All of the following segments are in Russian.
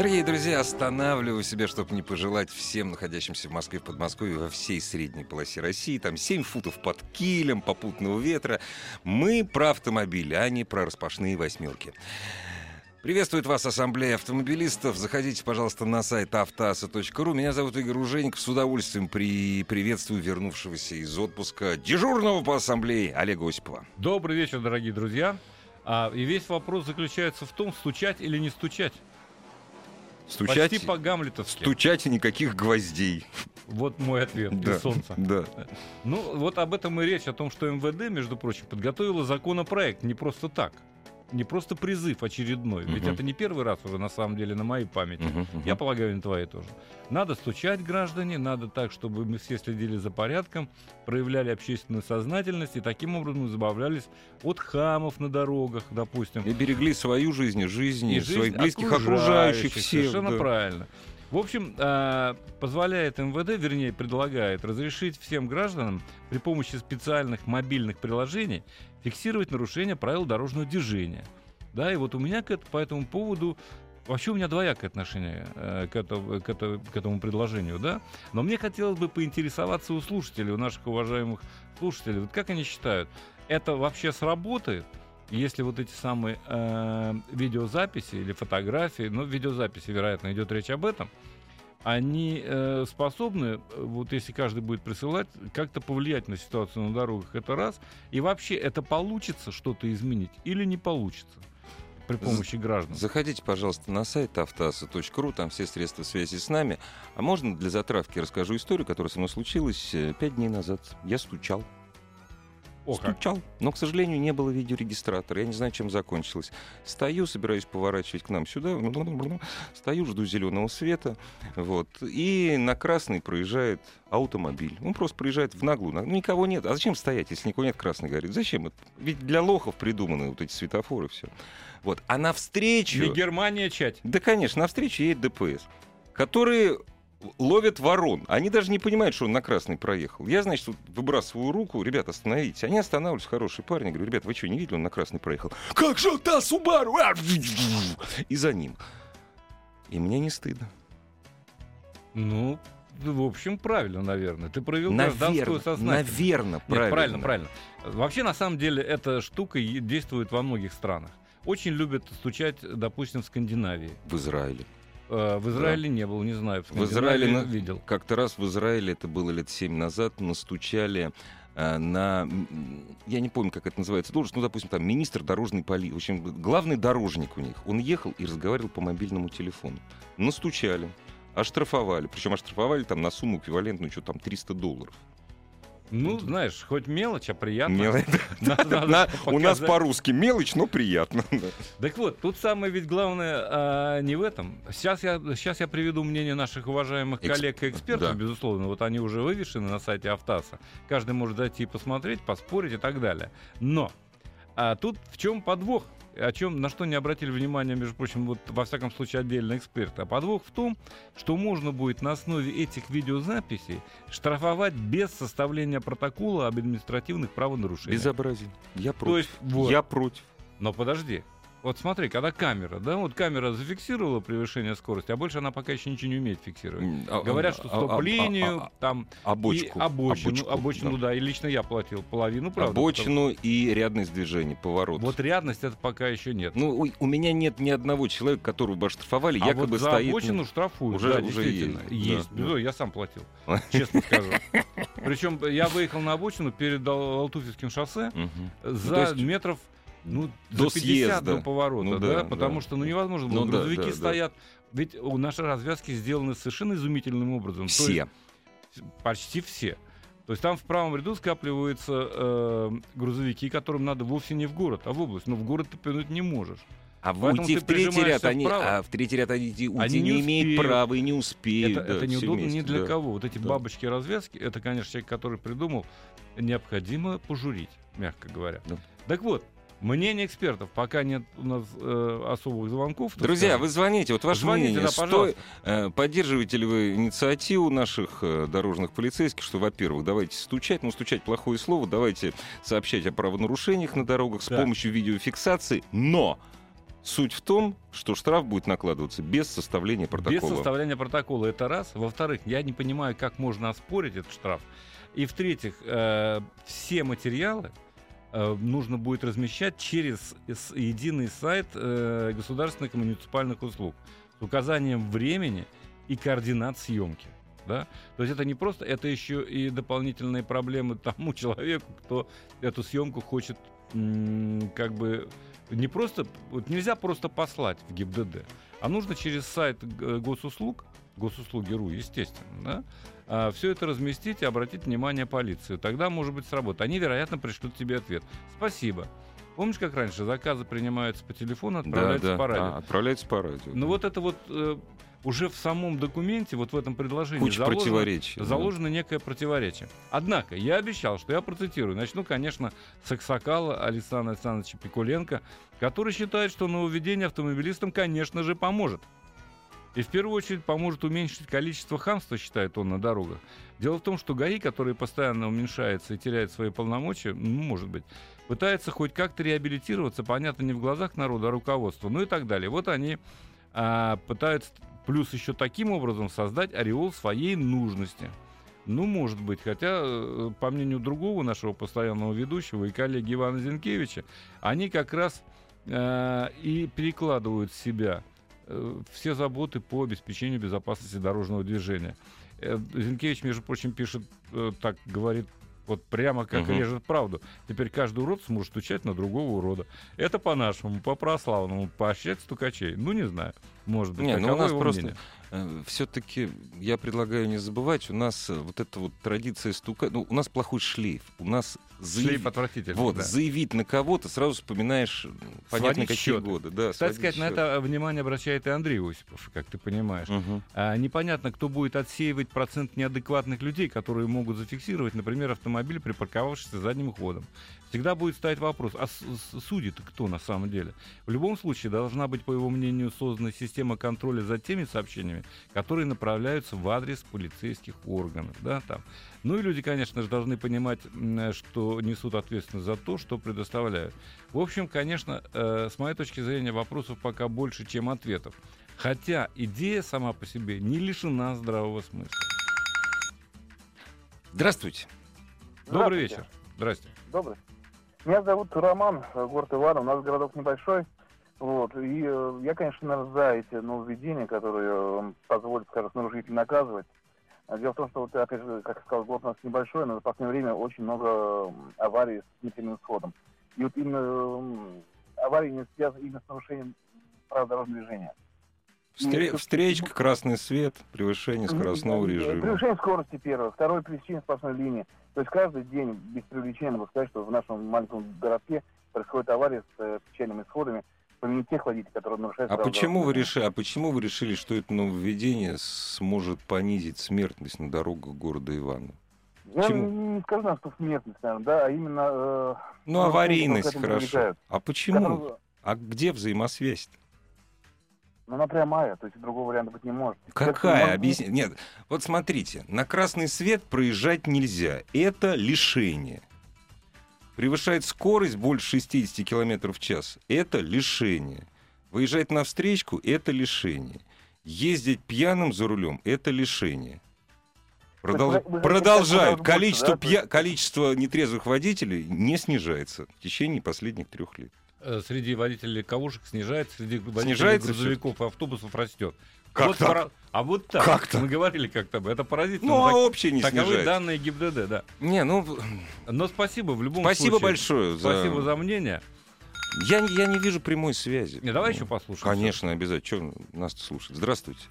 Дорогие друзья, останавливаю себя, чтобы не пожелать всем находящимся в Москве, в Подмосковье, во всей средней полосе России, там 7 футов под килем, попутного ветра. Мы про автомобили, а не про распашные восьмерки. Приветствует вас Ассамблея автомобилистов. Заходите, пожалуйста, на сайт автоаса.ру. Меня зовут Игорь Ужеников. С удовольствием при... приветствую вернувшегося из отпуска дежурного по Ассамблее Олега Осипова. Добрый вечер, дорогие друзья. А, и весь вопрос заключается в том, стучать или не стучать. Стучать, Почти по-гамлетовски. стучать и никаких гвоздей. Вот мой ответ Да, солнца. да. Ну, вот об этом и речь, о том, что МВД, между прочим, подготовила законопроект не просто так. Не просто призыв очередной. Ведь Мгм. это не первый раз уже, на самом деле, на моей памяти. Мгм, мгм. Я полагаю, на твоей тоже. Надо стучать, граждане, надо так, чтобы мы все следили за порядком, проявляли общественную сознательность и таким образом избавлялись от хамов на дорогах, допустим. И берегли свою жизнь, жизни и жизнь своих близких, окружающих, всех. Совершенно да. правильно. В общем, а, позволяет МВД, вернее, предлагает разрешить всем гражданам при помощи специальных мобильных приложений фиксировать нарушение правил дорожного движения. Да, и вот у меня к, по этому поводу Вообще у меня двоякое отношение э, к, этому, к, это- к этому предложению, да. Но мне хотелось бы поинтересоваться у слушателей, у наших уважаемых слушателей, вот как они считают, это вообще сработает, если вот эти самые э, видеозаписи или фотографии, ну, видеозаписи, вероятно, идет речь об этом, они э, способны, э, вот если каждый будет присылать, как-то повлиять на ситуацию на дорогах, это раз. И вообще, это получится что-то изменить или не получится при помощи граждан? Заходите, пожалуйста, на сайт автоаса.ру, там все средства связи с нами. А можно для затравки расскажу историю, которая со мной случилась э, пять дней назад. Я стучал. О, как. стучал. Но, к сожалению, не было видеорегистратора. Я не знаю, чем закончилось. Стою, собираюсь поворачивать к нам сюда. Стою, жду зеленого света. Вот. И на красный проезжает автомобиль. Он просто проезжает в наглую. Ну, никого нет. А зачем стоять, если никого нет, красный горит? Зачем? Ведь для лохов придуманы вот эти светофоры все. Вот. А навстречу... Не Германия чать. Да, конечно, навстречу едет ДПС, которые ловят ворон. Они даже не понимают, что он на красный проехал. Я, значит, вот выбрасываю руку, ребят, остановитесь. Они останавливаются, хорошие парни. Говорю, ребят, вы что, не видели, он на красный проехал? Как же та Субару? А! И за ним. И мне не стыдно. Ну, в общем, правильно, наверное. Ты проявил гражданскую сознательность. наверное, Нет, правильно. правильно, правильно. Вообще, на самом деле, эта штука действует во многих странах. Очень любят стучать, допустим, в Скандинавии. В Израиле. Э, В Израиле не был, не знаю. В, В Израиле Скандинавии на- видел. Как-то раз в Израиле, это было лет семь назад, настучали э, на, я не помню, как это называется, должность, ну, допустим, там, министр дорожной полиции, в общем, главный дорожник у них, он ехал и разговаривал по мобильному телефону. Настучали, оштрафовали, причем оштрафовали там на сумму эквивалентную, что там, 300 долларов. Ну, знаешь, хоть мелочь, а приятно. Мелочь. У нас по-русски мелочь, но приятно. Так вот, тут самое ведь главное а, не в этом. Сейчас я, сейчас я приведу мнение наших уважаемых коллег и экспертов, безусловно. Вот они уже вывешены на сайте Автаса. Каждый может зайти и посмотреть, поспорить и так далее. Но а тут в чем подвох? О чем, на что не обратили внимание, между прочим, вот во всяком случае отдельно эксперты. А подвох в том, что можно будет на основе этих видеозаписей штрафовать без составления протокола об административных правонарушениях. Безобразие. Я То против. есть, вот. Я против. Но подожди. Вот смотри, когда камера, да, вот камера зафиксировала превышение скорости, а больше она пока еще ничего не умеет фиксировать. А- Говорят, а- что а- а- стоп линию, а- а- там Обочку. и обочину, Обочку, обочину, да. да. и лично я платил половину, правда. Обочину и рядность движения, поворот. потому- Вот рядность это пока еще нет. Ну, ой, у меня нет ни одного человека, которого бы оштрафовали, а якобы вот за стоит... обочину штрафуют, Уже- да, уже действительно. есть, Есть. да, Ну, да. я сам платил, честно скажу. Причем я выехал на обочину перед Ал- Алтуфьевским шоссе за есть метров ну, до за 50 съезда. до поворота, Ну да, да, потому да. что ну невозможно было. Ну да, Грузовики да, да. стоят. Ведь у наши развязки сделаны совершенно изумительным образом. То Все. есть почти все. То есть там в правом ряду скапливаются э, грузовики, которым надо вовсе не в город, а в область. Но в город ты повернуть не можешь. А Поэтому уйти в третий ряд они, вправо. а в третий ряд они уйти Они не, не имеют права и не успеют. Это, да, это неудобно ни вместе, для да. кого. Вот эти Да. бабочки развязки, это, конечно, человек, который придумал, необходимо пожурить, мягко говоря. Да. Так вот, мнение экспертов, пока нет у нас э, особых звонков. Друзья, скажем. вы звоните. Вот ваше Звоните, мнение. да, пожалуйста. э, Поддерживаете ли вы инициативу наших э, дорожных полицейских, что, во-первых, давайте стучать, ну, стучать плохое слово, давайте сообщать о правонарушениях на дорогах с Да. помощью видеофиксации, но суть в том, что штраф будет накладываться без составления Без протокола. составления протокола. Это раз. Во-вторых, я не понимаю, как можно оспорить этот штраф. И в-третьих, э, все материалы нужно будет размещать через единый сайт э, государственных и муниципальных услуг с указанием времени и координат съемки. Да? То есть это не просто, это еще и дополнительные проблемы тому человеку, кто эту съемку хочет как бы не просто, вот нельзя просто послать в ГИБДД, а нужно через сайт э, госуслуг, госуслуги.ру, естественно, да, все это разместить и обратить внимание полиции. Тогда, может быть, сработает. Они, вероятно, пришлют тебе ответ. Спасибо. Помнишь, как раньше заказы принимаются по телефону, Да, отправляются да, по радио? а, отправляется по радио. Ну вот это вот э, уже в самом документе, вот в этом предложении Куча заложено, противоречий. да. заложено некое противоречие. Однако, я обещал, что я процитирую. Начну, конечно, с Аксакала Александра Александровича Пикуленко, который считает, что нововведение автомобилистам, конечно же, поможет. И в первую очередь поможет уменьшить количество хамства, считает он, на дорогах. Дело в том, что ГАИ, который постоянно уменьшается и теряет свои полномочия, ну, может быть, пытается хоть как-то реабилитироваться, понятно, не в глазах народа, а руководства, ну и так далее. Вот они а, пытаются плюс еще таким образом создать ореол своей нужности. Ну, может быть, хотя, э, по мнению другого нашего постоянного ведущего и коллеги Ивана Зинкевича, они как раз э, и перекладывают себя все заботы по обеспечению безопасности дорожного движения. Э, Зинкевич, между прочим, пишет, э, так говорит, вот прямо как Мгм. режет правду. Теперь каждый урод сможет стучать на другого урода. Это по-нашему, по-православному, поощрять стукачей. Ну, не знаю, может быть. Не, ну у нас просто мнение. Все-таки я предлагаю не забывать, у нас э, вот эта вот традиция стука, ну у нас плохой шлейф, у нас заяв- Шлейф отвратительный. вот да. заявить на кого-то сразу вспоминаешь понятно Сводить какие счеты. годы, да. Кстати сказать, на счеты. это внимание обращает и Андрей Осипов, как ты понимаешь. Мгм. А, непонятно, кто будет отсеивать процент неадекватных людей, которые могут зафиксировать, например, автомобиль, припарковавшийся задним ходом. Всегда будет стоять вопрос, а с- с- судьи-то кто на самом деле? В любом случае, должна быть, по его мнению, создана система контроля за теми сообщениями, которые направляются в адрес полицейских органов. Да, там. Ну и люди, конечно же, должны понимать, м, что несут ответственность за то, что предоставляют. В общем, конечно, э, с моей точки зрения, вопросов пока больше, чем ответов. Хотя идея сама по себе не лишена здравого смысла. Здравствуйте. Добрый Здравствуйте. вечер. Здрасте. Добрый. Меня зовут Роман, э, город Иваново, у нас городок небольшой. Вот. И э, я, конечно, наверное, за эти нововведения, которые э, позволят, скажем, нарушителей наказывать. А Дело в том, что, вот, опять же, как я сказал, город у нас небольшой, но за последнее время очень много аварий с смертельным исходом. И вот именно м, аварии не связаны именно с нарушением прав дорожного движения. Ну, встречка, красный свет, превышение скоростного Э, режима. Превышение скорости первое, второе пресечение сплошной линии. То есть каждый день, без привлечения, могу сказать, что в нашем маленьком городке происходит авария с э, печальными исходами помимо тех водителей, которые нарушают А почему вы решили, а почему вы решили, что это нововведение сможет понизить смертность на дорогах города Иваново? движения? Я почему? не скажу, что смертность, наверное, да, а именно... э, Ну, Ну, аварийность, хорошо. привлекают. А почему? которые- А где взаимосвязь? Ну, она прямая, то есть другого варианта быть не может. Какая? Это- Объясни. Нет, вот смотрите, на красный свет проезжать нельзя. Это лишение. Превышает скорость больше 60 км в час. Это лишение. Выезжать на встречку – это лишение. Ездить пьяным за рулем – это лишение. Продол- вы- вы Продолжают. Количество, да? пья- количество нетрезвых водителей не снижается в течение последних трех лет. Э, Среди водителей лягушек снижается, среди водителей Снижается грузовиков и автобусов растет. Как Вот так? пора- А вот так. Как? Мы говорили как-то об этом. Это поразительно. Ну, а Так- общее не Таковы снижается. данные ГИБДД, да. Не, ну, Но спасибо в любом спасибо случае. большое. за- Спасибо за мнение. Я, не- я не вижу прямой связи. Не, давай Ну, еще послушаем. Конечно, обязательно. Что нас слушать? Здравствуйте.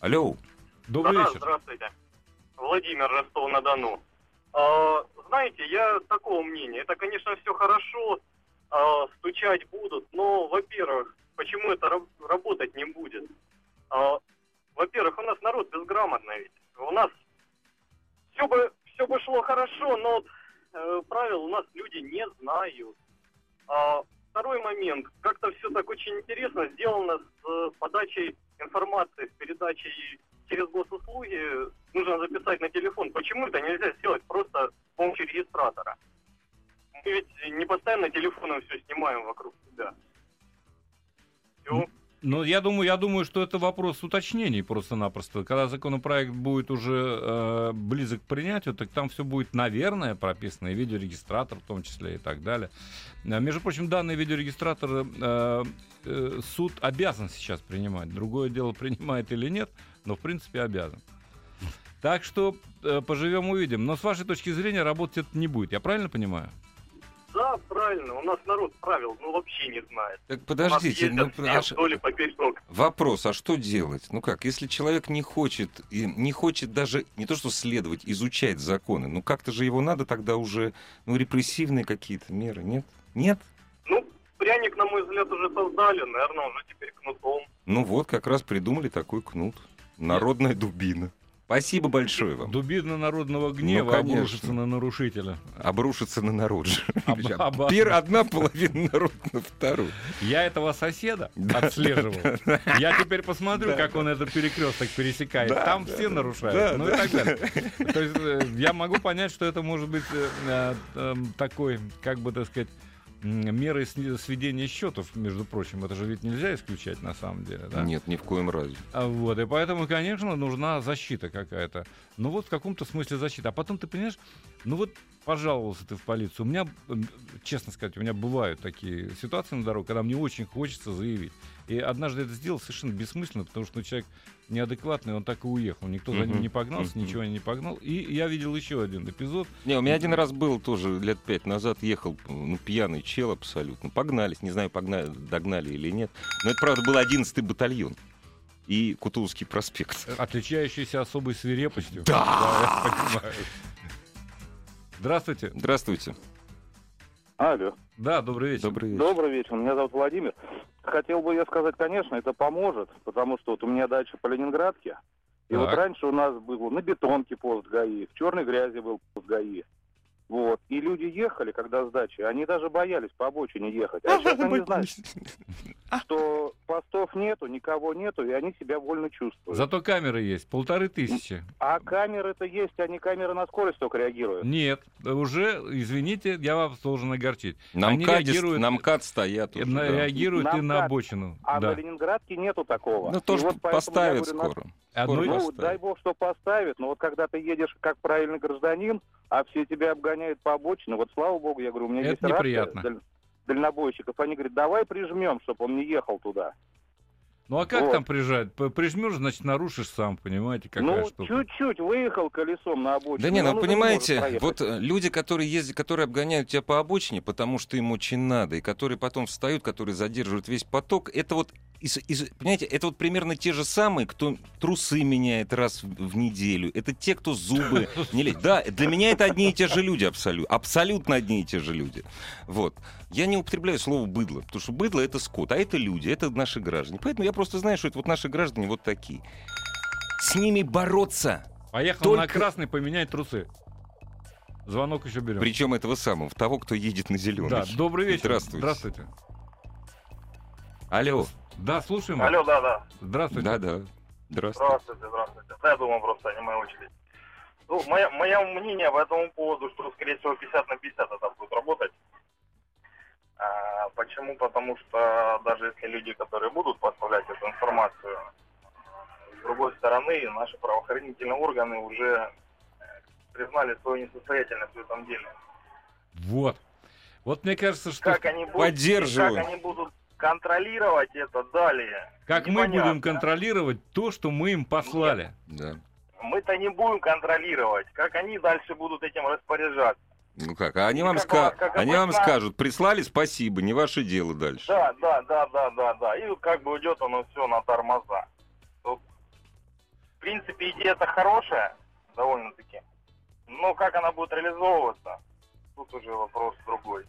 Алло. Добрый Да, вечер. здравствуйте. Владимир Ростов-на-Дону. А, знаете, я такого мнения. Это, конечно, все хорошо, а, стучать будут, но, во-первых, почему это раб- работать не будет? А, во-первых, у нас народ безграмотный ведь. У нас все бы, все бы шло хорошо, но э, правил у нас люди не знают. А, второй момент. Как-то все так очень интересно сделано с э, подачей информации, с передачей через госуслуги. Нужно записать на телефон. Почему это нельзя сделать просто с помощью регистратора? Мы ведь не постоянно телефоном все снимаем вокруг себя. Всё. Ну, я думаю, я думаю, что это вопрос уточнений просто-напросто. Когда законопроект будет уже э, близок к принятию, так там все будет, наверное, прописано, и видеорегистратор в том числе и так далее. А, между прочим, данный видеорегистратор э, э, суд обязан сейчас принимать. Другое дело, принимает или нет, но в принципе обязан. Так что э, поживем увидим. Но с вашей точки зрения работать это не будет. Я правильно понимаю? Правильно. У нас народ правил ну вообще не знает. Так подождите, ну, а ш- вопрос, а что делать? Ну как, если человек не хочет, и не хочет даже не то что следовать, изучать законы, ну как-то же его надо тогда уже, ну репрессивные какие-то меры, нет? Нет? Ну, пряник, на мой взгляд, уже создали. Наверное, уже теперь кнутом. Ну вот, как раз придумали такой кнут. Народная дубина. Спасибо большое вам. Дубина народного гнева конечно. обрушится на нарушителя. Обрушится на народ. Об- пер- одна половина народа на вторую. Я этого соседа Да, отслеживал. Я теперь посмотрю, Да, как он этот перекресток пересекает. Да, Там да, все да. нарушают. Да, ну да. и так далее. То есть э, я могу понять, что это может быть э, э, такой, как бы так сказать, м, мерой сни- сведения счетов, между прочим. Это же ведь нельзя исключать на самом деле, да? Нет, ни в коем разе. А Вот, и поэтому, конечно, нужна защита какая-то. Ну вот в каком-то смысле защита. А потом ты понимаешь, ну вот пожаловался ты в полицию. У меня, честно сказать, у меня бывают такие ситуации на дороге, когда мне очень хочется заявить. И однажды это сделал совершенно бессмысленно, потому что ну, человек неадекватный, он так и уехал. Никто за ним не погнался, ничего не погнал. И я видел еще один эпизод. Не, у меня один раз был тоже лет пять назад, ехал ну, пьяный чел абсолютно. Погнались, не знаю, погнали, догнали или нет. Но это, правда, был 11-й батальон. И Кутузовский проспект. отличающийся особой свирепостью. Да! я понимаю. Здравствуйте. Здравствуйте. Алло. Да, добрый вечер. Добрый вечер. Добрый вечер, меня зовут Владимир. Хотел бы я сказать, конечно, это поможет, потому что вот у меня дача по Ленинградке. И Так. вот раньше у нас был на бетонке пост ГАИ, в черной грязи был пост ГАИ. Вот. И люди ехали, когда с дачи, они даже боялись по обочине ехать. А сейчас они знают, что постов нету, никого нету, и они себя вольно чувствуют. Зато камеры есть, полторы тысячи. А камеры-то есть, они камеры на скорость только реагируют. Нет, уже, извините, я вас должен огорчить. На Они МКАДе, реагируют- на МКАД стоят уже, на- да. Реагируют На и на МКАД. обочину. А да. на Ленинградке нету такого. Ну, И тоже вот поставят говорю, на- скоро. Скоро и- Ну, поставят. дай бог, что поставят, но вот когда ты едешь как правильный гражданин, а все тебя обгоняют по обочине, вот слава богу, я говорю, у меня Это есть рация неприятно. даль- дальнобойщиков, они говорят, давай прижмем, чтобы он не ехал туда. Ну а как Вот. там прижать? Прижмешь, значит, нарушишь сам, понимаете, какая ну, штука. чуть-чуть выехал колесом на обочину. Да не, ну понимаете, вот э, люди, которые ездят, которые обгоняют тебя по обочине, потому что им очень надо, и которые потом встают, которые задерживают весь поток, это вот, из- из- понимаете, это вот примерно те же самые, кто трусы меняет раз в, в неделю. Это те, кто зубы не лезет. Да, для меня это одни и те же люди абсолютно. Абсолютно одни и те же люди. Вот. Я не употребляю слово быдло, потому что быдло это скот, а это люди, это наши граждане. Поэтому я просто знаю, что это вот наши граждане вот такие. С ними бороться. Поехал на только- красный поменять трусы. Звонок еще берем. Причем этого самого, того, кто едет на зеленый. Да, добрый вечер. Здравствуйте. Здравствуйте. Алло. Да, слушаем. вас. Алло, да, да. Здравствуйте. Да, да. Здравствуйте. Здравствуйте, здравствуйте. Да, я думаю, просто не моя очередь. Ну, мое, мое мнение по этому поводу, что, скорее всего, 50 на 50 это будет работать. А, почему? Потому что даже если люди, которые будут поставлять эту информацию, с другой стороны, наши правоохранительные органы уже э, признали свою несостоятельность в этом деле. Вот. Вот мне кажется, что Как они будут, Поддерживаю. как они будут контролировать это далее? как мы непонятно. будем контролировать то, что мы им послали. Да. Мы-то не будем контролировать, как они дальше будут этим распоряжаться. Ну как, а они вам, Как ска- как они вам скажут, прислали, спасибо, не ваше дело дальше. Да, да, да, да, да, да. И как бы идет оно все на тормоза. Вот, в принципе, идея-то хорошая, довольно-таки. Но как она будет реализовываться, тут уже вопрос другой.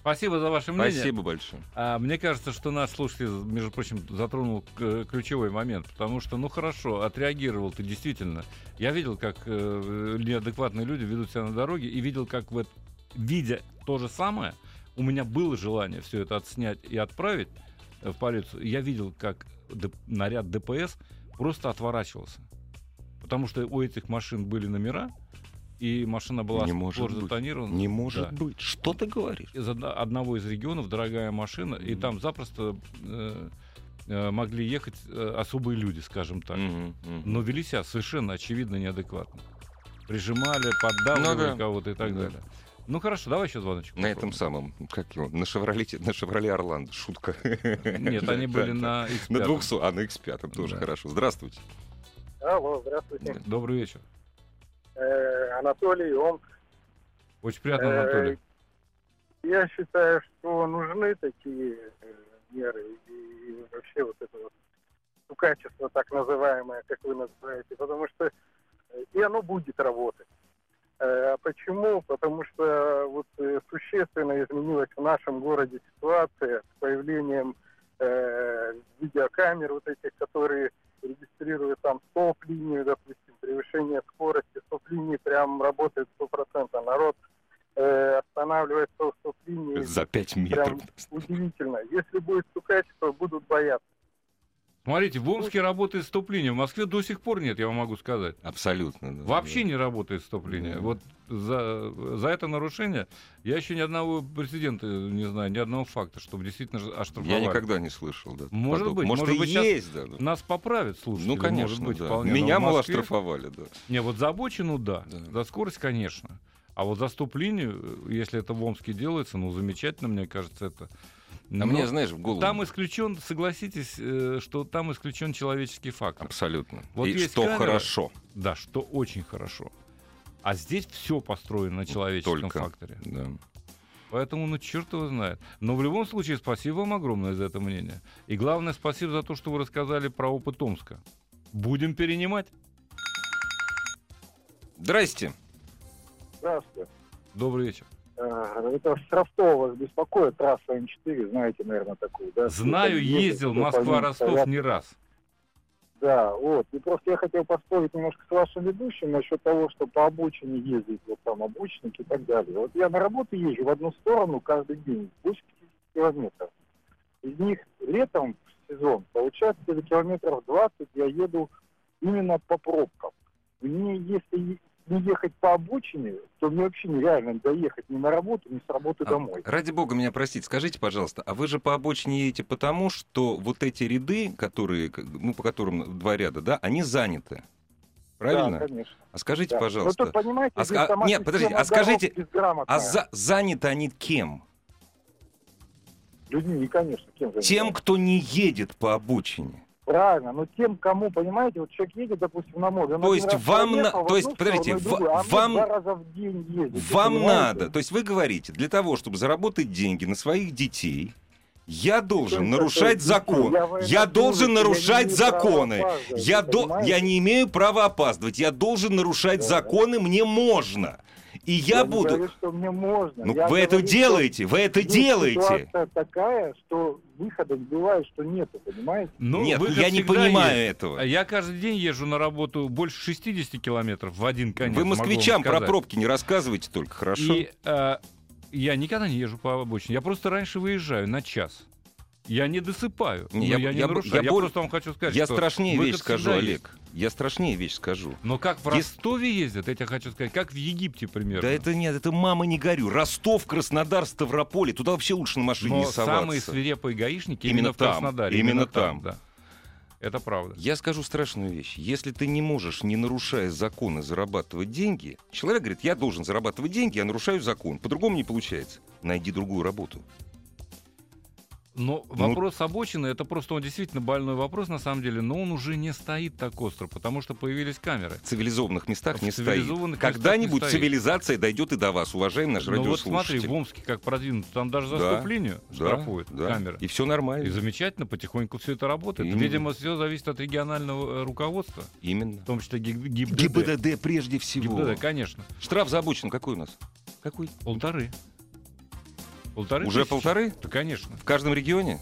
Спасибо за ваше мнение. Спасибо большое. А, мне кажется, что наш слушатель, между прочим, затронул ключевой момент, потому что, ну хорошо, отреагировал ты действительно. Я видел, как э, неадекватные люди ведут себя на дороге, и видел, как вот, видя то же самое, у меня было желание все это отснять и отправить э, в полицию. Я видел, как д- наряд ДПС просто отворачивался. Потому что у этих машин были номера, и машина была Не может затонирована. Не может Да быть. Что ты говоришь? из одно- одного из регионов дорогая машина, и Мгм. там запросто э, э, могли ехать э, особые люди, скажем так. Мгм, мгм. Но вели себя совершенно очевидно неадекватно. Прижимали, поддавливали Ну да. кого-то и так Да. далее. Ну хорошо, давай еще звоночек. На этом самом, как его, на Шевроле, на Шевроле Орландо, шутка. Нет, они были на На X5. 200, а на X5 тоже хорошо. Здравствуйте. Алло, здравствуйте. Добрый вечер. Э, Анатолий, он... Очень приятно, э, Анатолий. Я считаю, что нужны такие э, меры и вообще вот это вот качество так называемое, как вы называете, потому что и оно будет работать. А почему? Потому что вот существенно изменилась в нашем городе ситуация с появлением э, видеокамер вот этих, которые регистрируют там стоп-линию, допустим, превышение скорости, стоп-линии прям работает стопроцентно. Народ э, останавливается у стоп-линии. За 5 метров. Прям удивительно. Если будет стукачество, будут бояться. Смотрите, в Омске работает стоп-линия, в Москве до сих пор нет, я вам могу сказать. Абсолютно. да, Вообще да. не работает стоп-линия. Да. Вот за, за это нарушение я еще ни одного прецедента не знаю, ни одного факта, чтобы действительно оштрафовали. Я никогда не слышал. Да, Может подоб- быть, Может, может и быть, есть, да. Нас поправят, слушайте. Ну, конечно, может быть, да. вполне. Меня, Москве- оштрафовали, да. Не, вот за обочину, да. Да. За скорость, конечно. А вот за стоп-линию, если это в Омске делается, ну, замечательно, мне кажется, это. А мне, знаешь, в голову... там исключен, согласитесь, э, что там исключен человеческий фактор. Абсолютно. Вот И есть что камера, хорошо. Да, что очень хорошо. А здесь все построено на человеческом Только. факторе. Да. Поэтому, ну, черт его знает. Но в любом случае, спасибо вам огромное за это мнение. И главное, спасибо за то, что вы рассказали про опыт Омска. Будем перенимать. Здрасте. Здравствуйте. Добрый вечер. Э, Это с Ростова вас беспокоит, трасса М4, знаете, наверное, такую, да? Знаю, ездил Москва-Ростов не раз. Да, вот. И просто я хотел поспорить немножко с вашим ведущим насчет того, что по обочине ездить, вот там обочинники и так далее. Вот я на работу езжу в одну сторону каждый день, больше 50 километров. Из них летом в сезон, получается, километров 20 я еду именно по пробкам. Мне, если не ехать по обочине, то мне вообще нереально доехать ни на работу, ни с работы А, домой. Ради бога меня простите, скажите, пожалуйста, а вы же по обочине едете потому, что вот эти ряды, которые, ну, по которым два ряда, да, они заняты. Правильно? Да, конечно. а скажите, Да. пожалуйста, Но тут, понимаете, а сама нет, подождите, а скажите, а за- заняты они кем? Людьми, конечно, кем же? Тем, кто не едет по обочине. Правильно, но тем, кому, понимаете, вот человек едет, допустим, на море. То есть вам на- то есть, подождите, другую, а вам- ездить, Вам понимаете? надо, то есть вы говорите, для того, чтобы заработать деньги на своих детей, я должен Что нарушать закон. Я Я должен я нарушать права законы. Я, до- я не имею права опаздывать. Я должен нарушать Да. законы, мне можно. И я, не буду... говорю, что мне можно. Ну, Я вы это говорю, что делаете, вы это делаете. Ситуация такая, что выхода бывает, что нету, понимаете? Ну, Нет, я не понимаю есть. этого. А Я каждый день езжу на работу больше 60 километров в один конец. Вы москвичам про пробки не рассказывайте только, хорошо? И э, я никогда не езжу по обочине. Я просто раньше выезжаю на час. Я не досыпаю. Не, но я- я, не я нарушаю. я Я, боль- просто вам хочу сказать, Я что страшнее вещь скажу, Олег. есть. Я страшнее вещь скажу. Но как в Если- Ростове ездят, я тебе хочу сказать, как в Египте примерно. Да это нет, это мама не горю. Ростов, Краснодар, Ставрополь. Туда вообще лучше на машине Но не соваться. самые свирепые гаишники Именно именно, в там, Краснодаре. именно там. да. Это правда. Я скажу страшную вещь. Если ты не можешь, не нарушая законы, зарабатывать деньги, человек говорит, я должен зарабатывать деньги, я нарушаю закон. По-другому не получается. Найди другую работу. Но Ну- вопрос обочины, это просто он действительно больной вопрос на самом деле, но он уже не стоит так остро, потому что появились камеры. В цивилизованных местах В не цивилизованных стоит. Когда-нибудь цивилизация дойдет и до вас, уважаемый наш Но Ну вот смотри, в Омске как продвинуто, там даже за Да, стоп-линию Да, штрафуют да. камеры. И все И нормально. замечательно, потихоньку все это работает. Именно. Видимо, все зависит от регионального э, руководства, Именно. в том числе ГИБ- ГИБДД. ГИБДД прежде всего. ГИБДД, конечно. Штраф за обочину какой у нас? Какой? Полторы. Полторы Уже тысячи? полторы? Да, конечно. В каждом регионе?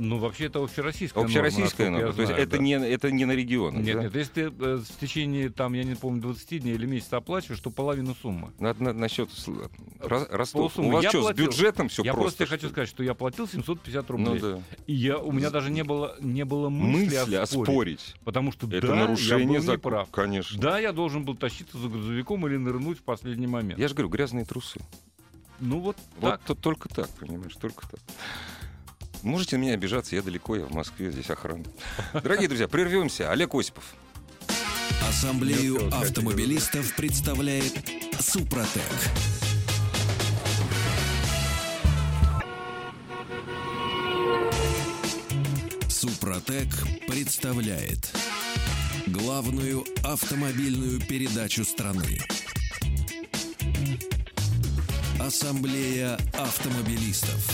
Ну, вообще, это общероссийская Общероссийская норма, норма. То я есть знаю, это, да. не, это не на регионы. Нет, да? нет, если ты э, в течение, там, я не помню, 20 дней или месяца оплачиваешь, то половину суммы. Надо, надо насчет с- Ро- Ростов. Полсуммы. У вас Я что, с платил- бюджетом все я просто? просто хочу сказать, что я платил 750 рублей. Ну да. И я, у меня даже не было, не было мысли, Мысли оспорить. оспорить. Потому что Это да, нарушение я был неправ. Конечно. Да, я должен был тащиться за грузовиком или нырнуть в последний момент. Я же говорю, грязные трусы. Ну вот Вот так. то- только так, понимаешь, только так. Можете на меня обижаться, я далеко, я в Москве, здесь охрана. Дорогие друзья, прервемся. Олег Осипов. Ассамблею автомобилистов представляет Супротек. Супротек представляет главную автомобильную передачу страны. Ассамблея автомобилистов.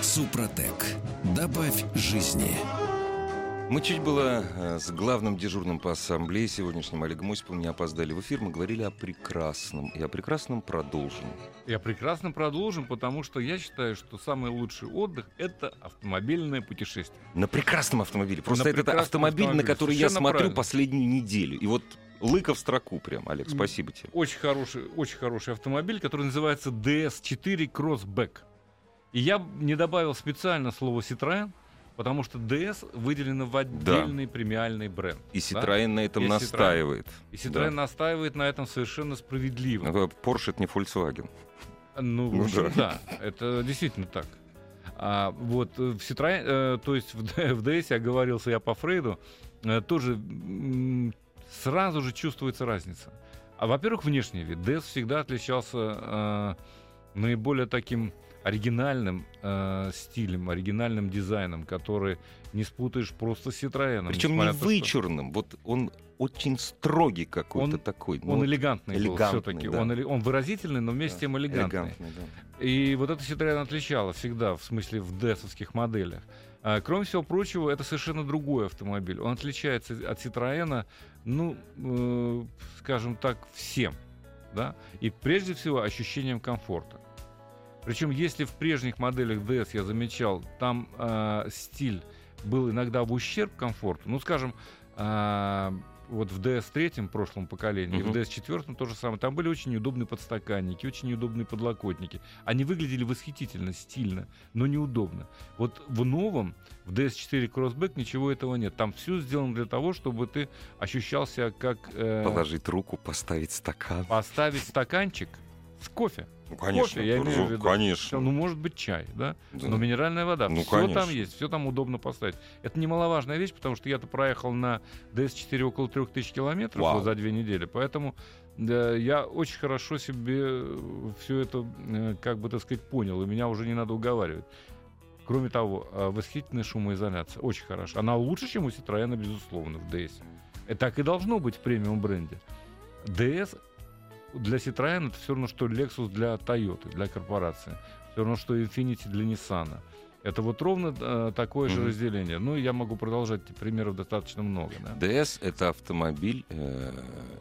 Супротек. Добавь жизни. Мы чуть было э, с главным дежурным по ассамблее сегодняшним Олегом Осиповым не опоздали в эфир. Мы говорили о прекрасном. И о прекрасном продолжим. Я прекрасно продолжим, потому что я считаю, что самый лучший отдых — это автомобильное путешествие. На прекрасном автомобиле. Просто На это прекрасном автомобиль, на который я Совершенно смотрю правильно. последнюю неделю. И вот лыка в строку прям, Олег, спасибо тебе. Очень хороший, очень хороший автомобиль, который называется DS4 Crossback. И я не добавил специально слово Citroën, потому что DS выделено в отдельный премиальный бренд. И Citroën на этом И Citroën. настаивает. И Citroën Да. настаивает на этом совершенно справедливо. Porsche это не Volkswagen. Ну, Ну общем, да, это действительно так. А, вот э, в Citroën, э, то есть в, DS, оговорился я по Фрейду, э, тоже сразу же чувствуется разница. А, во-первых, внешний вид. DS всегда отличался э, наиболее таким оригинальным э, стилем, оригинальным дизайном, который не спутаешь просто с Citroën. Причем не то, что вычурным. Вот он очень строгий какой-то Он- такой. Он ну, элегантный, был элегантный, все-таки. да. Он, он выразительный, но вместе с да, тем элегантный. элегантный, да. И вот это Citroёn отличало всегда, в смысле в десовских моделях. А, кроме всего прочего, это совершенно другой автомобиль. Он отличается от Citroёна, ну, э, скажем так, всем. Да? И прежде всего ощущением комфорта. Причем, если в прежних моделях DS я замечал, там э, стиль был иногда в ущерб комфорту, ну, скажем, а, вот в DS3 прошлом поколении, и в Мгм. DS4 то же самое. Там были очень неудобные подстаканники, очень неудобные подлокотники. Они выглядели восхитительно, стильно, но неудобно. Вот в новом, в DS4 Crossback ничего этого нет. Там все сделано для того, чтобы ты ощущал себя как э, Положить руку, поставить стакан. поставить стаканчик с кофе. Ну, конечно, кофе, я имею ржу- в виду. конечно. Ну, может быть, чай, да? Да. Но минеральная вода. Ну, все там есть, все там удобно поставить. Это немаловажная вещь, потому что я-то проехал на DS4 около 3000 километров Вау. за две недели. Поэтому да, я очень хорошо себе все это, э, как бы так сказать, понял. И меня уже не надо уговаривать. Кроме того, э, восхитительная шумоизоляция. Очень хорошо. Она лучше, чем у Citroёn, безусловно, в DS. И так и должно быть в премиум бренде. DS для Citroёn это все равно, что Lexus для Toyota, для корпорации. Все равно, что Infiniti для Nissan. Это вот ровно э, такое же Мгм. разделение. Ну, и я могу продолжать, примеров достаточно много. Да. DS это автомобиль, э,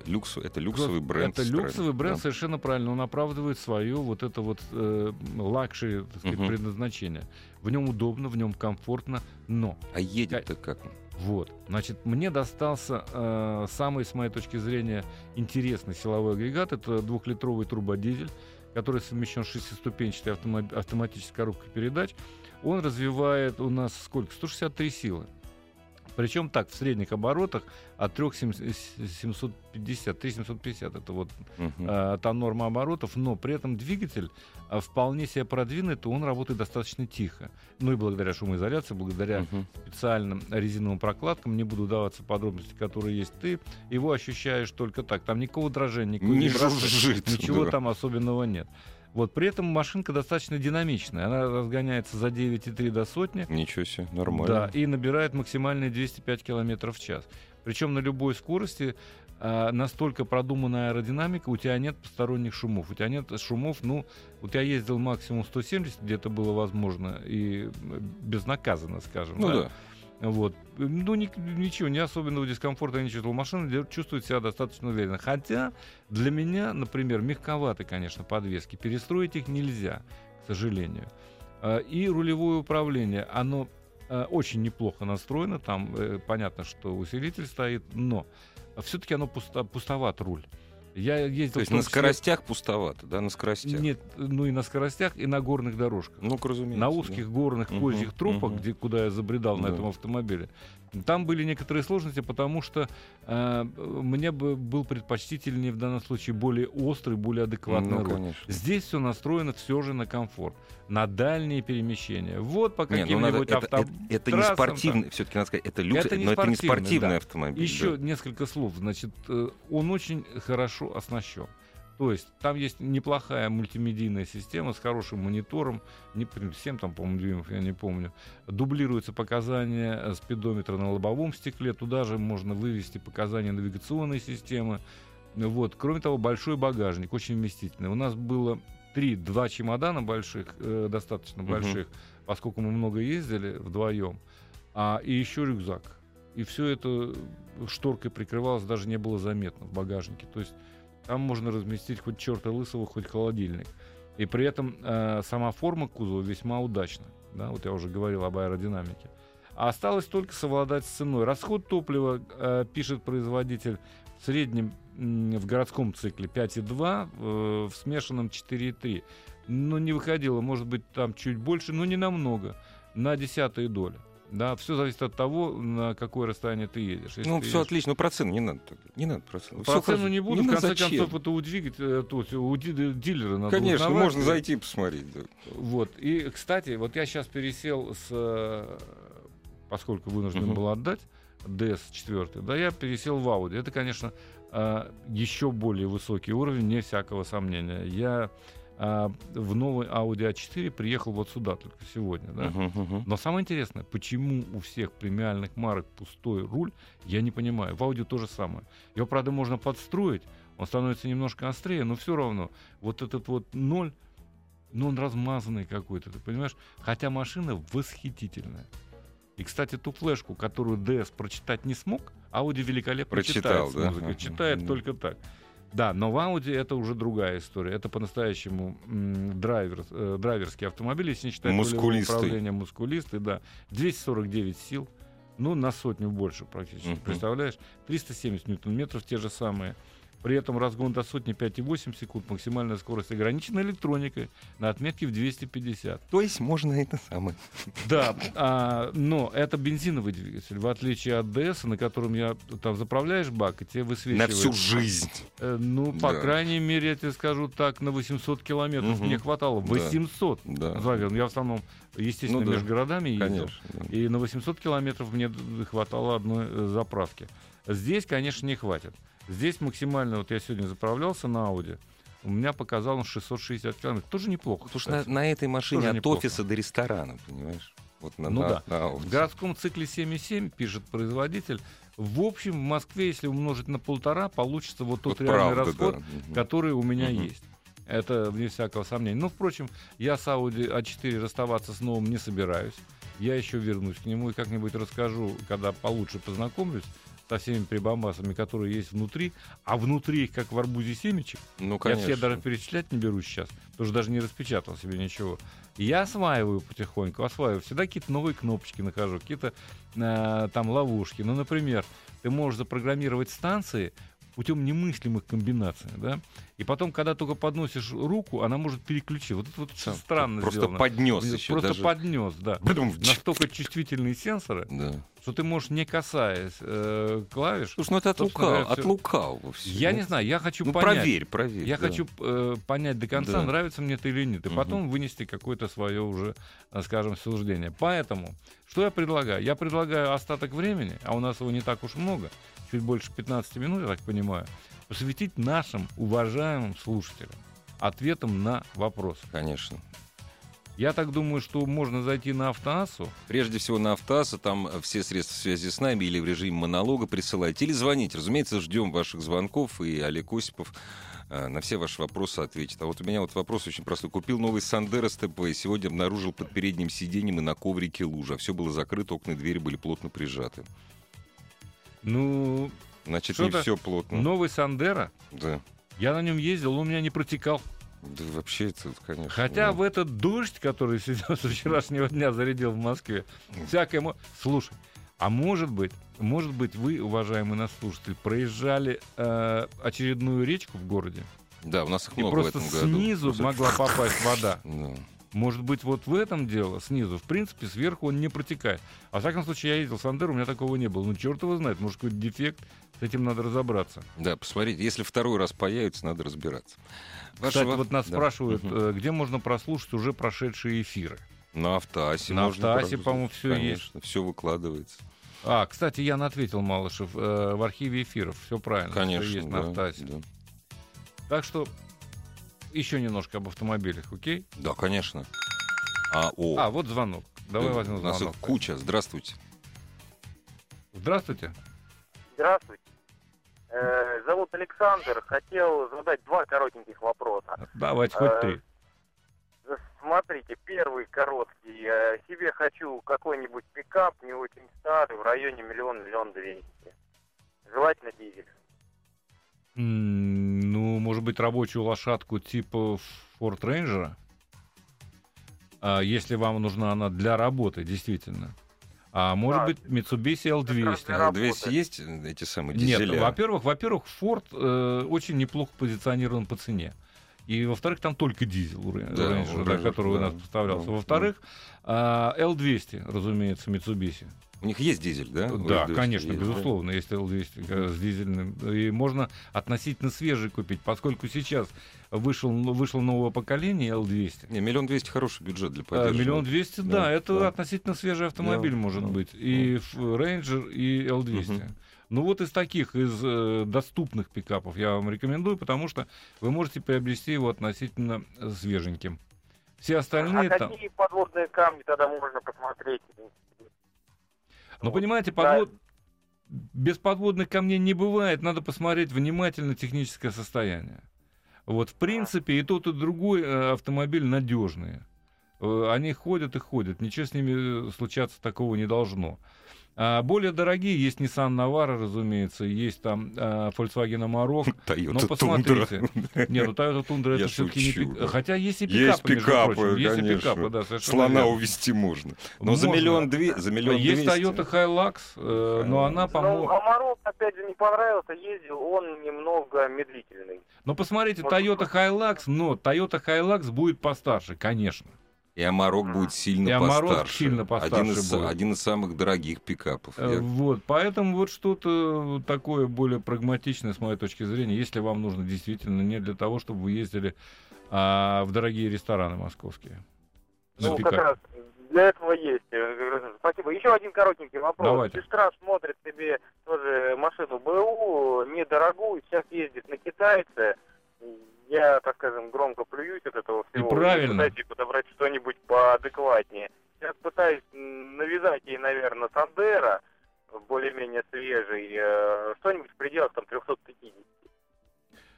люкс, это люксовый бренд. Это страны. люксовый бренд, Да. совершенно правильно. Он оправдывает свое вот это вот э, luxury, так сказать, Мгм. предназначение. В нем удобно, в нем комфортно, но А едет-то как? он? Вот. Значит, мне достался э, самый, с моей точки зрения, интересный силовой агрегат. Это двухлитровый турбодизель, который совмещен с шестиступенчатой автоматической коробкой передач. Он развивает у нас сколько? 163 силы. Причем так, в средних оборотах от 3750, 3750 это вот Мгм. э, та норма оборотов, но при этом двигатель э, вполне себе продвинут, он работает достаточно тихо. Ну и благодаря шумоизоляции, благодаря Мгм. специальным резиновым прокладкам, не буду даваться подробности, которые есть ты, его ощущаешь только так. Там никакого дрожания, никакой Не жужжит, ничего да. там особенного нет. Вот при этом машинка достаточно динамичная. Она разгоняется за 9,3 до сотни. Ничего себе, нормально. Да, и набирает максимальные 205 км в час. Причем на любой скорости а, настолько продуманная аэродинамика, у тебя нет посторонних шумов. У тебя нет шумов, ну, вот я ездил максимум 170, где это было возможно, и безнаказанно, скажем. Ну да. Вот. Ну, ни- ничего, не особенного дискомфорта я не чувствовал. Машина чувствует себя достаточно уверенно. Хотя для меня, например, мягковаты, конечно, подвески. Перестроить их нельзя, к сожалению. А, И рулевое управление, оно э, очень неплохо настроено. Там э, понятно, что усилитель стоит, но все-таки оно пусто- пустоват руль. Я ездил То есть на скоростях пустовато, да, на скоростях? Нет, ну и на скоростях, и на горных дорожках. Ну, разумеется. На да. узких горных Мгм, козьих тропах, где, куда я забредал на Да. этом автомобиле, там были некоторые сложности, потому что э, мне бы был предпочтительнее в данном случае более острый, более адекватный Ну, руль. конечно. Здесь все настроено все же на комфорт, на дальние перемещения. Вот по Не, ну каким-нибудь это, авто... это, это не трассам там. спортивный, все-таки надо сказать, это люкс, Это не но это не спортивный, спортивный да. автомобиль. Еще да. несколько слов. Значит, э, он очень хорошо оснащен. То есть там есть неплохая мультимедийная система с хорошим монитором, не, 7 там, по-моему, дюймов, я не помню. Дублируются показания э, спидометра на лобовом стекле, туда же можно вывести показания навигационной системы. Вот. Кроме того, большой багажник, очень вместительный. У нас было три, два чемодана больших, э, достаточно Мгм. больших, поскольку мы много ездили вдвоем, а, и еще рюкзак. И все это шторкой прикрывалось, даже не было заметно в багажнике. То есть там можно разместить хоть черта лысого, хоть холодильник. И при этом э, сама форма кузова весьма удачна. Да, вот я уже говорил об аэродинамике. А осталось только совладать с ценой. Расход топлива, э, пишет производитель, в среднем м, в городском цикле 5,2, э, в смешанном 4,3. Но не выходило, может быть, там чуть больше, но не намного, на десятые доли. Да, все зависит от того, на какое расстояние ты едешь. Если Ну, ты все едешь отлично, но про цену не надо. Не надо про цену. Всё цену не буду, в надо, конце зачем? концов, это у двигателя, то есть у ди- дилера надо Конечно, узнавать. можно зайти и посмотреть. да. Вот. И, кстати, вот я сейчас пересел с... э, Поскольку вынужден Мгм. был отдать DS4, да, я пересел в Audi. Это, конечно, э, еще более высокий уровень, не всякого сомнения. Я э, в новый Audi A4 приехал вот сюда только сегодня, да. Мгм, мгм. Но самое интересное, почему у всех премиальных марок пустой руль, я не понимаю. В Audi то же самое. Его, правда, можно подстроить, он становится немножко острее, но все равно вот этот вот ноль, ну он размазанный какой-то, ты понимаешь? Хотя машина восхитительная. И, кстати, ту флешку, которую DS прочитать не смог, Audi великолепно Прочитал, читает с да? музыкой. Читает да. только так. Да, но в Audi это уже другая история. Это по-настоящему драйвер, э, драйверский автомобиль, если не считать Мускулистый. управления, мускулистый, да. 249 сил, ну, на сотню больше практически, Мгм. представляешь? 370 ньютон-метров те же самые. При этом разгон до сотни 5,8 секунд, максимальная скорость ограничена электроникой на отметке в 250. То есть можно это самое. Да, а, но это бензиновый двигатель, в отличие от DS, на котором я там заправляешь бак, и тебе На высвечивает... всю жизнь. Э, ну, по Да. крайней мере, я тебе скажу так, на 800 километров Мгм. мне хватало. Да. 800. Да. Завел. Я в основном, естественно, Ну да. между городами ездил. Конечно. И на 800 километров мне хватало одной э, заправки. Здесь, конечно, не хватит. Здесь максимально, вот я сегодня заправлялся на Audi, у меня показал он 660 километров. Тоже неплохо. Потому что на, на этой машине Тоже от неплохо. офиса до ресторана, понимаешь? Вот на, Ну на- да. на. В городском цикле 7,7, пишет производитель, в общем, в Москве, если умножить на полтора, получится вот тот Вот реальный правда, расход, да. Который у меня Мгм. есть. Это вне всякого сомнения. Но, впрочем, я с Audi A4 расставаться с новым не собираюсь. Я еще вернусь к нему и как-нибудь расскажу, когда получше познакомлюсь со всеми прибамбасами, которые есть внутри. А внутри их, как в арбузе семечек, Ну, я конечно. все даже перечислять не берусь сейчас, потому что даже не распечатал себе ничего. Я осваиваю потихоньку, осваиваю. Всегда какие-то новые кнопочки нахожу, какие-то э, там ловушки. Ну, например, ты можешь запрограммировать станции путем немыслимых комбинаций, да? И потом, когда только подносишь руку, она может переключить. Вот это вот Сам странно Просто сделано. поднес еще Просто даже. поднес, да. Бдум. Настолько чувствительные сенсоры, Да. Что ты можешь, не касаясь э, клавиш... Слушай, ну это от лукавого. От лукавого всё. Я не знаю, я хочу Ну, понять. проверь, проверь. Я да. хочу э, понять до конца, Да. нравится мне это или нет, и Мгм. потом вынести какое-то свое уже, э, скажем, суждение. Поэтому, что я предлагаю? Я предлагаю остаток времени, а у нас его не так уж много, чуть больше 15 минут, я так понимаю, посвятить нашим уважаемым слушателям ответом на вопросы. Конечно. Я так думаю, что можно зайти на Автоассу. Прежде всего на Автоаса, там э, все средства связи с нами или в режиме монолога присылайте, или звоните. Разумеется, ждем ваших звонков, и Олег Осипов э, на все ваши вопросы ответит. А вот у меня вот вопрос очень простой. Купил новый Сандеро СТП, сегодня обнаружил под передним сиденьем и на коврике лужа. Все было закрыто, окна и двери были плотно прижаты. Ну, Значит, не все плотно. новый Сандера, Да. я на нем ездил, он у меня не протекал. Да вообще это, конечно... Хотя ну, в этот дождь, который сегодня с вчерашнего дня зарядил в Москве, всякое... Слушай, а может быть, может быть, вы, уважаемый наш слушатель, проезжали э, очередную речку в городе, Да, у нас их и много в просто этом году. снизу Просто- могла попасть вода. Да. Может быть, вот в этом дело, снизу. В принципе, сверху он не протекает. А во всяком случае, я ездил в Сандер, у меня такого не было. Ну, черт его знает, может, какой-то дефект, с этим надо разобраться. Да, посмотрите, если второй раз появится, надо разбираться. Ваш Кстати, во- вот нас да. спрашивают, э, где можно прослушать уже прошедшие эфиры. На автоасе На Автоасе, по-моему, всё Конечно, все выкладывается. А, кстати, Ян ответил, Малышев, э, в архиве эфиров. Все правильно. Конечно, есть да, на Автоасе. да. Так что еще немножко об автомобилях, окей? Да, конечно. А, о, А, вот звонок. Давай да, возьмем у нас звонок. их куча. Здравствуйте. Здравствуйте. Здравствуйте. Э, Зовут Александр. Хотел задать два коротеньких вопроса. Давайте, хоть Э, три. Смотрите, первый короткий. Э, Себе хочу какой-нибудь пикап, не очень старый, в районе миллион-миллион двести. Желательно дизель. Ну, может быть, рабочую лошадку типа Ford Ranger? А, если вам нужна она для работы, действительно. А может Да. быть, Mitsubishi L200. для А работы. 200 есть эти самые Нет, дизеля? во-первых, во-первых, Ford э, очень неплохо позиционирован по цене. И, во-вторых, там только дизель у Да, Ranger, у да, который у да. нас поставлялся. Да, Во-вторых, а, L200, разумеется, Mitsubishi. У них есть дизель, да? У Да, L200 конечно, есть, да? безусловно, есть L200 э, с дизельным. И можно относительно свежий купить, поскольку сейчас вышел, вышло новое поколение L200. Не, миллион двести хороший бюджет для Э, поддержки. Миллион двести, да, Да, это да. относительно свежий автомобиль Да, может да, быть. И F- Ranger, и L200. Мгм. Ну вот из таких, из э, доступных пикапов я вам рекомендую, потому что вы можете приобрести его относительно свеженьким. Все остальные а там... какие подводные камни тогда можно посмотреть? Ну, понимаете, Да. подвод... без подводных камней не бывает. Надо посмотреть внимательно техническое состояние. Вот, в принципе, и тот, и другой э, автомобиль надежные. Э, Они ходят и ходят. Ничего с ними э, случаться такого не должно. А более дорогие есть Nissan Navara, разумеется, есть там э, Volkswagen Amarok. Toyota Ну, Tundra. посмотрите. Нет, ну Toyota Tundra это все-таки не шучу, пик- да. Хотя есть и Есть пикапы, между пикапы, прочим. Есть и конечно. пикапы, да, совершенно Слона верно. увезти можно. Но за Можно. миллион две, за миллион Есть двести. Toyota Hilux, э, но она, Ну, по-моему... Амарок, опять же, не понравился, ездил, он немного медлительный. Но посмотрите, Может, Toyota Hilux, но Toyota Hilux будет постарше, конечно. И Амарок будет сильно И постарше. сильно постарше один, из, будет. один из самых дорогих пикапов. Э, Я- Вот, поэтому вот что-то такое более прагматичное, с моей точки зрения, если вам нужно действительно не для того, чтобы вы ездили а, в дорогие рестораны московские. Ну, пикап. как раз для этого есть. Спасибо. Еще один коротенький вопрос. Давайте. Сестра смотрит себе тоже машину БУ, недорогую, сейчас ездит на китайце. Я, так скажем, громко плююсь от этого всего. правильно. Пытаюсь подобрать что-нибудь поадекватнее. Сейчас пытаюсь навязать ей, наверное, Сандера, более-менее свежий, э, что-нибудь в пределах там 350.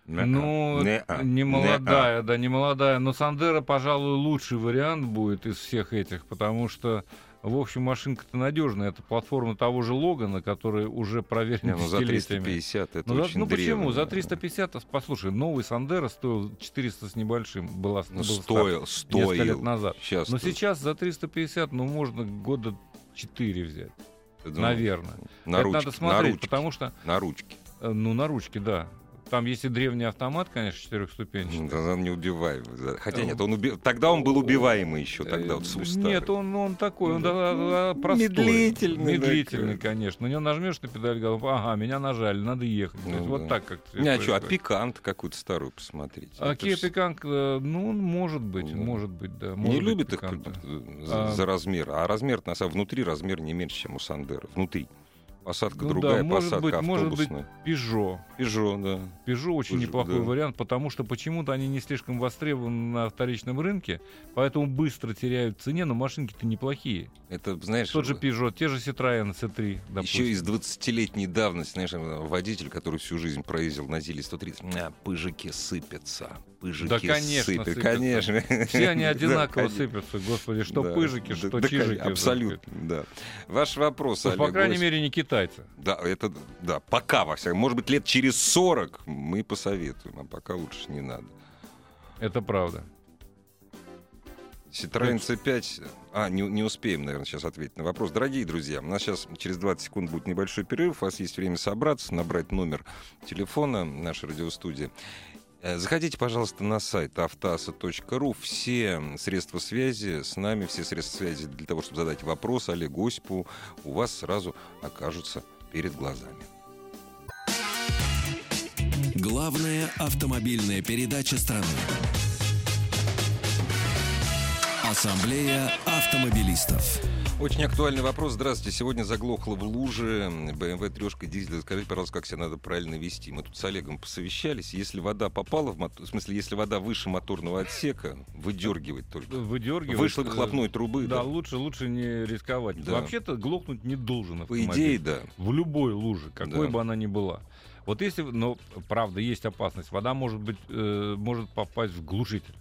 Не-а. Ну, не молодая, да, не молодая. Но Сандера, пожалуй, лучший вариант будет из всех этих, потому что, в общем, машинка-то надежная. Это платформа того же Логана, который уже Не, проверен ну за десятилетиями. 350 это Ну, очень ну почему? древнее. За 350, а, послушай, новый Сандера стоил 400 с небольшим. Была, Ну, был стоил, старт несколько лет стоил. назад. Сейчас Но сейчас за 350, ну, можно года 4 взять, наверное. на Это ручке, надо на смотреть, ручке, потому что, на ручке. э, ну, на ручке, да. Там есть и древний автомат, конечно, четырехступенчатый. Да, он не убиваемый. Хотя Э, нет, он уби- тогда он был убиваемый еще, тогда вот Э, с Нет, он, он такой, он да, да, простой. Медлительный Медлительный, такой. конечно. На него нажмешь на педаль газа, ага, меня нажали, надо ехать. То Ну есть вот да. так как-то Не, а что, а пикант какую-то старую посмотрите. А Это Kia ж Picanto, э, ну, может быть, Да. может быть, да. Не может быть, любят их Picanto. э, за, А. за размер. А размер, на самом внутри размер не меньше, чем у Сандера. Внутри. Посадка Ну другая, да, может посадка быть, может быть, автобусная. Peugeot. Пежо, да. Peugeot очень Peugeot, неплохой да. вариант, потому что почему-то они не слишком востребованы на вторичном рынке, поэтому быстро теряют в цене, но машинки-то неплохие. Это, знаешь, Тот же Peugeot, те же Citroёn C3, допустим. еще из 20-летней давности, знаешь, водитель, который всю жизнь проездил на Зиле 130, а, пыжики сыпятся, пыжики Да, конечно, сыпят, сыпятся. конечно. Все они Да, одинаково конечно. сыпятся, господи, что Да, пыжики, да, что да, чижики. Абсолютно, да. Ваш вопрос, Ну, по Олег крайней Гось. мере, не китайцы. Да, это, да, пока, во всяком. Может быть, лет через 40 мы посоветуем, а пока лучше не надо. Это правда. Citroёn C5... А, не, не успеем, наверное, сейчас ответить на вопрос. Дорогие друзья, у нас сейчас через 20 секунд будет небольшой перерыв. У вас есть время собраться, набрать номер телефона нашей радиостудии. Э, Заходите, пожалуйста, на сайт автоаса.ру. Все средства связи с нами, все средства связи для того, чтобы задать вопрос Олегу Осипову, у вас сразу окажутся перед глазами. Главная автомобильная передача страны. Ассамблея автомобилистов. Очень актуальный вопрос. Здравствуйте. Сегодня заглохло в луже BMW трешка дизель. Скажите, пожалуйста, как себя надо правильно вести? Мы тут с Олегом посовещались. Если вода попала в мотор, в смысле, если вода выше моторного отсека, выдергивать только. Выдергивать. Вышла э, выхлопной трубы, Да, да. лучше, лучше не рисковать. Да. Вообще-то глохнуть не должен По автомобиль. идее, да. В любой луже, какой Да. бы она ни была. Вот если, но правда, есть опасность. Вода может быть, э, может попасть в глушитель.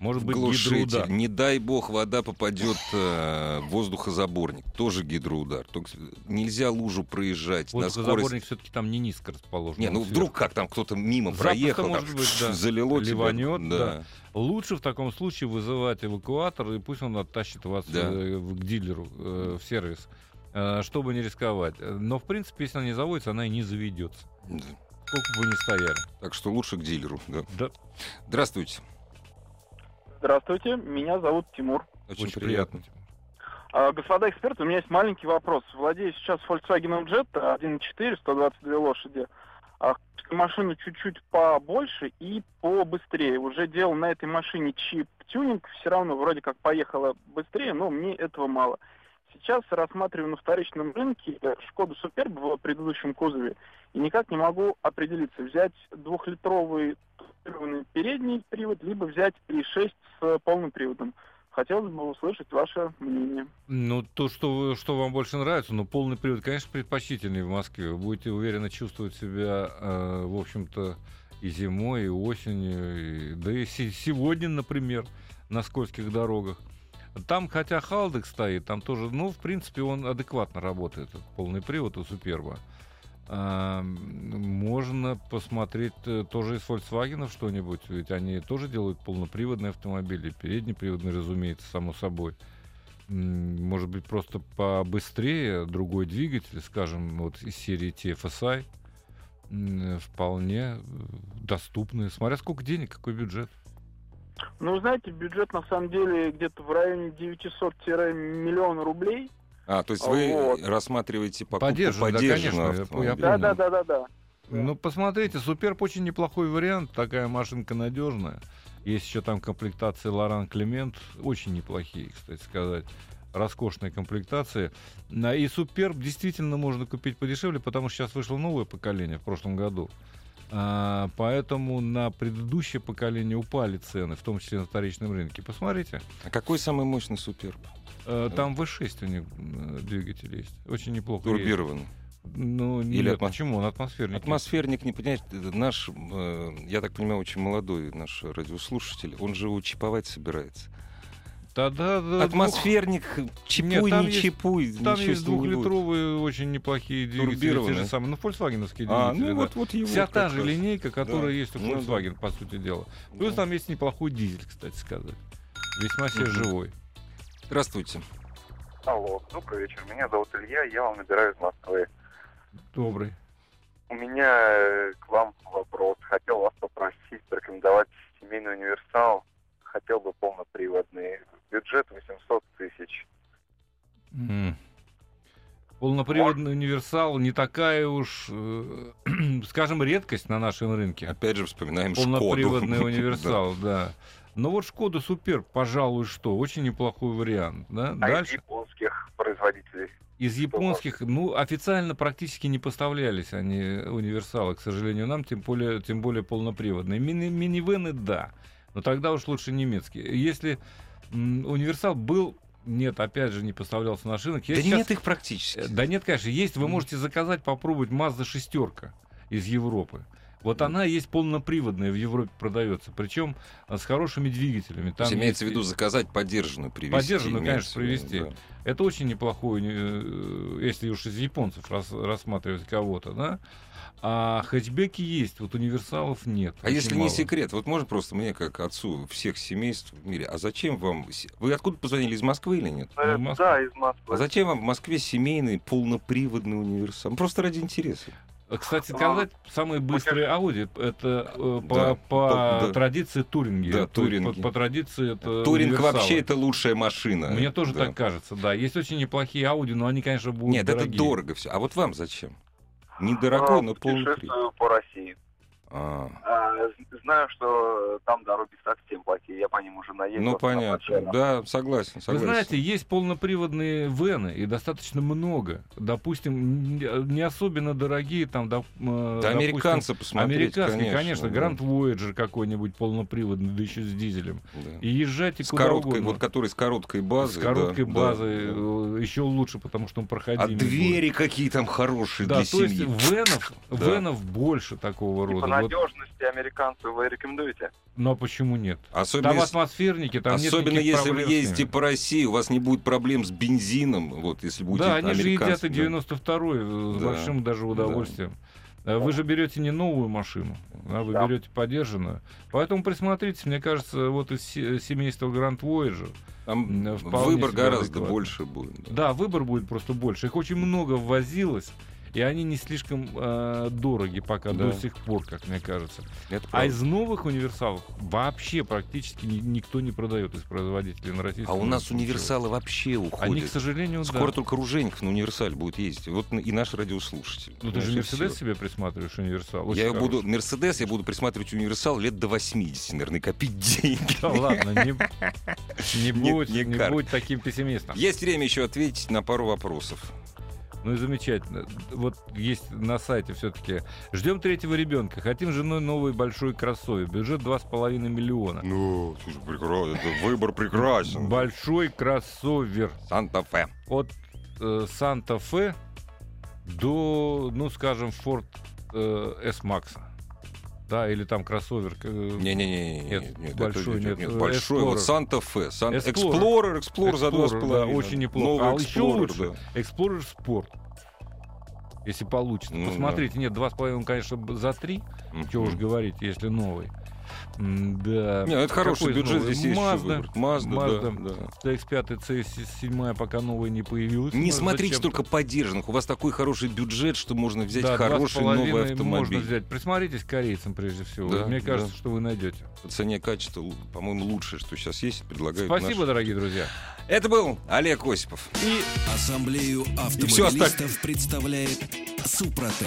Может быть Глушитель. Не дай бог, вода попадет э, в воздухозаборник. Тоже гидроудар. Только нельзя лужу проезжать Воздухозаборник скорость. все-таки там не низко расположен. Не, ну сверху. вдруг как там кто-то мимо Запросто проехал, там может быть, да. залило тебя. Ливанет, да. да. Лучше в таком случае вызывать эвакуатор, и пусть он оттащит вас Да. э, к дилеру, э, в сервис, э, чтобы не рисковать. Но, в принципе, если она не заводится, она и не заведется. Да. Сколько бы вы ни стояли. Так что лучше к дилеру. Да. Да. Здравствуйте. Здравствуйте, меня зовут Тимур. Очень, Очень приятно. приятно. А, Господа эксперты, у меня есть маленький вопрос. Владею сейчас Volkswagen Jetta 1.4, 122 лошади. А, хочу машину чуть-чуть побольше и побыстрее. Уже делал на этой машине чип-тюнинг, все равно вроде как поехала быстрее, но мне этого мало. Сейчас рассматриваю на вторичном рынке э, Шкоду Суперб в предыдущем кузове и никак не могу определиться, взять двухлитровый передний привод, либо взять 3.6 с полным приводом. Хотелось бы услышать ваше мнение. Ну, то, что, что вам больше нравится, но полный привод, конечно, предпочтительнее в Москве. Вы будете уверенно чувствовать себя, э, в общем-то, и зимой, и осенью, и- да и се- сегодня, например, на скользких дорогах. Там, хотя Халдек стоит, там тоже, ну, в принципе, он адекватно работает, полный привод у Суперба. А, можно посмотреть э, тоже из Volkswagen что-нибудь, ведь они тоже делают полноприводные автомобили, переднеприводные, разумеется, само собой. Может быть, просто побыстрее другой двигатель, скажем, вот из серии TFSI, вполне э, доступные. Смотря сколько денег, какой бюджет. Ну, знаете, бюджет на самом деле где-то в районе 900-миллиона рублей. А, то есть вы Вот. рассматриваете покупку Подержанный, да, конечно, я- я Да, понял. да, да, да, да. Ну, посмотрите, Суперб очень неплохой вариант. Такая машинка надежная. Есть еще там комплектации Лоран Климент. Очень неплохие, кстати сказать. Роскошные комплектации. На- И Суперб действительно можно купить подешевле, потому что сейчас вышло новое поколение в прошлом году. А, поэтому на предыдущее поколение упали цены, в том числе на вторичном рынке. Посмотрите. А какой самый мощный суперб? Э, Там V6 у них э, двигатель есть. Очень неплохо. Турбированный. Ну, Или нет, атмос- почему? Он атмосферник. Атмосферник, не понимаете, это наш, э, я так понимаю, очень молодой наш радиослушатель, он же его чиповать собирается. Да-да, да. Атмосферник, чипуй, Нет, там не есть- чипуй, Там есть не будет. двухлитровые очень неплохие двигатели, те же самые, ну, фольксвагеновские А, двигатели, ну да. вот, вот его Вся та же раз. линейка, которая Да. есть у Ну да. Volkswagen, по сути дела. Плюс Да. там есть неплохой дизель, кстати сказать. Весьма себе живой. Здравствуйте. Алло, добрый вечер. Меня зовут Илья, я вам набираю из Москвы. Добрый. У меня э, к вам вопрос. Хотел вас попросить порекомендовать семейный универсал. Хотел бы полноприводный. Бюджет 800 тысяч. М. Полноприводный универсал не такая уж, э, скажем, редкость на нашем рынке. Опять же вспоминаем Полноприводный Шкоду. универсал, да. Но вот Шкода Супер, пожалуй, что очень неплохой вариант. Да? А из Дальше. японских производителей? Из японских, ну, официально практически не поставлялись они, универсалы, к сожалению, нам, тем более, тем более полноприводные. Мини минивены, да, но тогда уж лучше немецкие. Если м, универсал был нет, опять же, не поставлялся на шинах. Я да сейчас- нет их практически. Э, Да нет, конечно, есть. Вы можете заказать, попробовать Mazda шестерка из Европы. Вот она есть полноприводная в Европе продается, причем а, с хорошими двигателями. То есть Там имеется в виду заказать поддержанную, привезти. Подержанную, имеется конечно, привезти. да. Это очень неплохой, э, если уж из японцев рас- рассматривать кого-то, да. А хэтчбеки есть, вот универсалов нет. А если не мало. секрет, вот можно просто мне, как отцу всех семейств в мире, а зачем вам... Вы откуда позвонили, из Москвы или нет? Э, Москва. Да, из Москвы. А зачем вам в Москве семейный полноприводный универсал? Просто ради интереса. А, Кстати сказать, самые быстрые Audi это э, по, Да, по да. традиции туринги. Да, туринги. По, по традиции это Туринг универсалы. вообще это лучшая машина. Мне тоже Да. так кажется, да. Есть очень неплохие Audi, но они, конечно, будут Нет, дорогие. это дорого все. А вот вам зачем? Недорогой, А, но полноприводный. Путешествую по России. А, А, знаю, что там дороги совсем плохие. Я по ним уже наездил. ну понятно. Да, согласен, Вы согласен. знаете, есть полноприводные вены, и достаточно много. Допустим, не особенно дорогие, там, доп- э, Да, допустим, американцы посмотреть, Американский, конечно, да. Grand Voyager какой-нибудь полноприводный, да еще с дизелем. Да. И езжайте С куда короткой, угодно. вот который с короткой базы. с короткой да, базой да, да. еще лучше, потому что он А проходимый. двери какие там хорошие Да, для то есть семьи. венов, Да. венов больше такого И по рода. Вот, надежности американцев вы рекомендуете? но почему нет? Особенно, Там если- атмосферники, там нет особенно никаких если вы ездите по России, у вас не будет проблем с бензином, вот, если будете Да, они же едят и американцем, да. 92-й э, с Да. большим даже удовольствием. Э, Вы же берете не новую машину, а вы Да. берете подержанную. Поэтому присмотритесь, мне кажется, вот из се- семейства Grand Voyager. Там выбор гораздо адекватно. больше будет. да. Да, выбор будет просто больше. Их очень много ввозилось, и они не слишком э, дороги пока Да. до сих пор, как мне кажется. Это А правда. из новых универсалов вообще практически ни- никто не продает из производителей на А российском у нас универсалы вообще Они, к уходят. сожалению, Скоро да. только Ружеников на универсале будет ездить. Вот и наш радиослушатель. Ну ты же Мерседес себе присматриваешь, универсал. Очень Я хороший. буду Мерседес, я буду присматривать универсал лет до 80, наверное, копить деньги. Да ладно, не, не, Не- будь, не не, кар. будь таким пессимистом. Есть время еще ответить на пару вопросов. Ну и замечательно. Вот есть на сайте все-таки. Ждем третьего ребенка. Хотим женой новый большой кроссовер. Бюджет 2,5 миллиона. Ну, слушай, прекрасно, это выбор прекрасен. Большой кроссовер. Santa Fe. От э, Santa Fe до, ну скажем, Ford э, S-Max. Да, или там кроссовер. э, Не-не-не, Нет, нет, большой это- нет, э, большой, вот Explorer. Santa Fe, Сан- Explorer. Explorer, Explorer за два с Explorer, да, половиной. очень неплохо. Новый А еще Explorer, лучше да. Explorer Sport. Если получится. Ну, Посмотрите, нет, 2,5 он, конечно, б- за 3. Что уж говорить, если новый. Да. Не, это хороший Какой бюджет, новый? здесь есть Mazda. выбрать. Mazda, Mazda. да, да. CX-5, CS7 пока новая не появилась. Не Ну, смотрите зачем? только поддержанных. У вас такой хороший бюджет, что можно взять Да, хороший 2,5 новый можно автомобиль. взять. Присмотритесь к корейцам прежде всего. Да, Мне кажется, да. что вы найдете. По цене качества, по-моему, лучшее, что сейчас есть, предлагают Спасибо, наши- дорогие друзья. Это был Олег Осипов. И Ассамблею автомобилистов представляет Супротек.